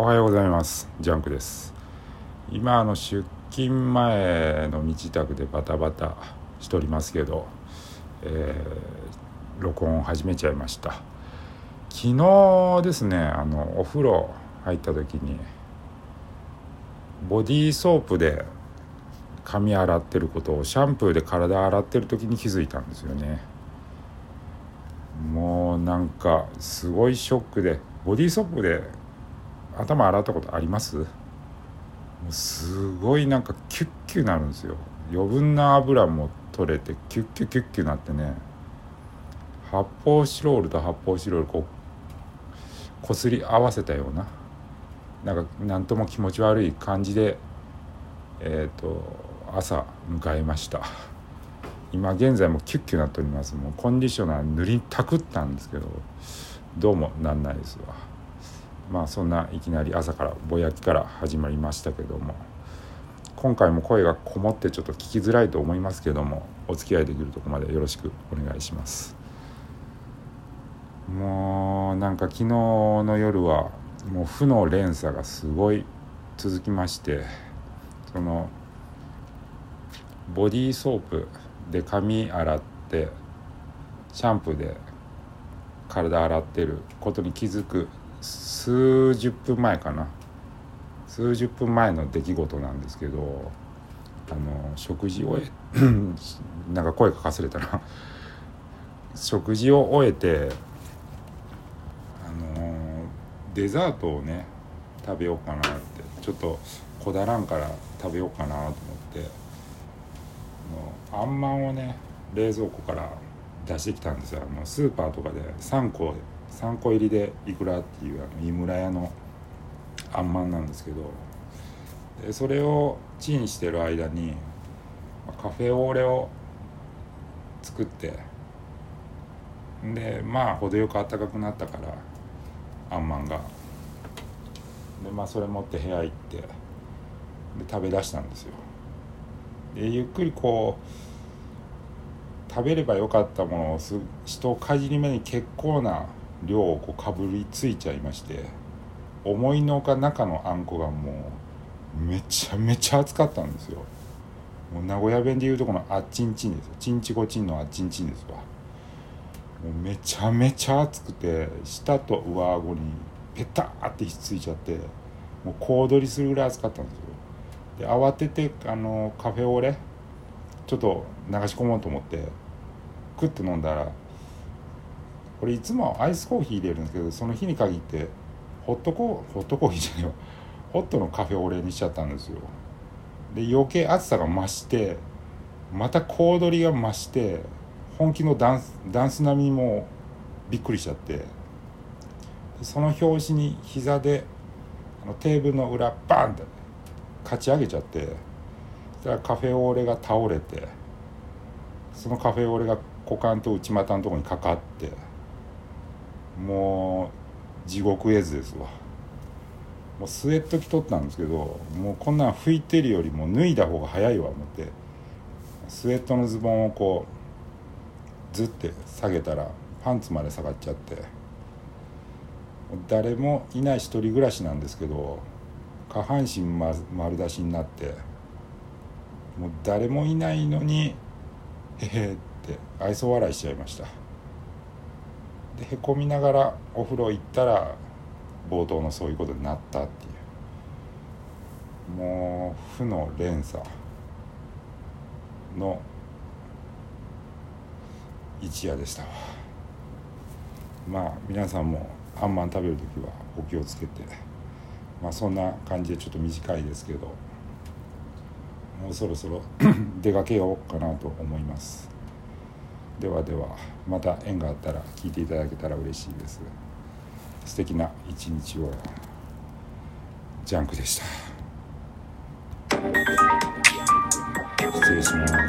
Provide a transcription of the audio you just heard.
おはようございます。ジャンクです。今あの出勤前の身支度でバタバタしておりますけど、えー、録音を始めちゃいました。昨日ですねあのお風呂入った時にボディーソープで髪洗ってることをシャンプーで体洗ってる時に気づいたんですよね。もうなんかすごいショックでボディーソープで頭洗ったことあります？もうすごいなんかキュッキュなるんですよ。余分な油も取れてキュッキュキュッキュなってね。発泡スチロールと発泡スチロールこうこすり合わせたようななんか何とも気持ち悪い感じでえっ、ー、と朝迎えました。今現在もキュッキュなっております。もうコンディショナー塗りたくったんですけどどうもなんないですわ。まあそんないきなり朝からぼやきから始まりましたけども今回も声がこもってちょっと聞きづらいと思いますけどもお付き合いできるとこまでよろしくお願いします。もうなんか昨日の夜はもう負の連鎖がすごい続きましてそのボディーソープで髪洗ってシャンプーで体洗ってることに気づく数十分前かな。数十分前の出来事なんですけどあの食事を なんか声かかせれたな。食事を終えてあのデザートをね食べようかなってちょっとこだらんから食べようかなと思ってあんまんをね冷蔵庫から出してきたんですよ。あのスーパーとかで3個3個入りでいくらっていうあの井村屋のあんまんなんですけどでそれをチンしてる間にカフェオーレを作ってでまあ程よく暖かくなったからあんまんが。でまあそれ持って部屋行ってで食べだしたんですよ。でゆっくりこう食べればよかったものをす一かじり目に結構な量をこうかぶりついちゃいまして思いのほか中のあんこがもうめちゃめちゃ熱かったんですよ。もう名古屋弁でいうとこのあっちんちんですよ。ちんちこちんのあっちんちんですわ。もうめちゃめちゃ熱くて舌と上顎にペターってひっついちゃってもう小躍りするぐらい熱かったんですよ。で慌ててあのカフェオレちょっと流し込もうと思ってクッて飲んだらこれいつもアイスコーヒー入れるんですけどその日に限ってホットコホットコーヒーじゃないよ。ホットのカフェオレにしちゃったんですよ。で余計暑さが増してまた小躍りが増して本気のダンスダンス並みもびっくりしちゃって。その拍子に膝であのテーブルの裏バンってかち上げちゃってそしたらカフェオレが倒れてそのカフェオレが股間と内股のとこにかかってもう地獄絵図ですわ。もうスウェット着とったんですけどもうこんなん拭いてるよりも脱いだ方が早いわ思ってスウェットのズボンをこうずって下げたらパンツまで下がっちゃって誰もいない一人暮らしなんですけど下半身丸出しになってもう誰もいないのにへへって愛想笑いしちゃいました。でへこみながらお風呂行ったら冒頭のそういうことになったっていう。もう負の連鎖の一夜でしたわ。まあ皆さんもあんまん食べる時はお気をつけて。まあそんな感じでちょっと短いですけど。もうそろそろ 出かけようかなと思います。ではではまた縁があったら聞いていただけたら嬉しいです。素敵な一日を。ジャンクでした。失礼します。